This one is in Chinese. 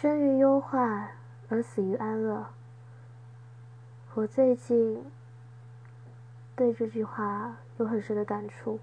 生于忧患而死于安乐。我最近对这句话有很深的感触。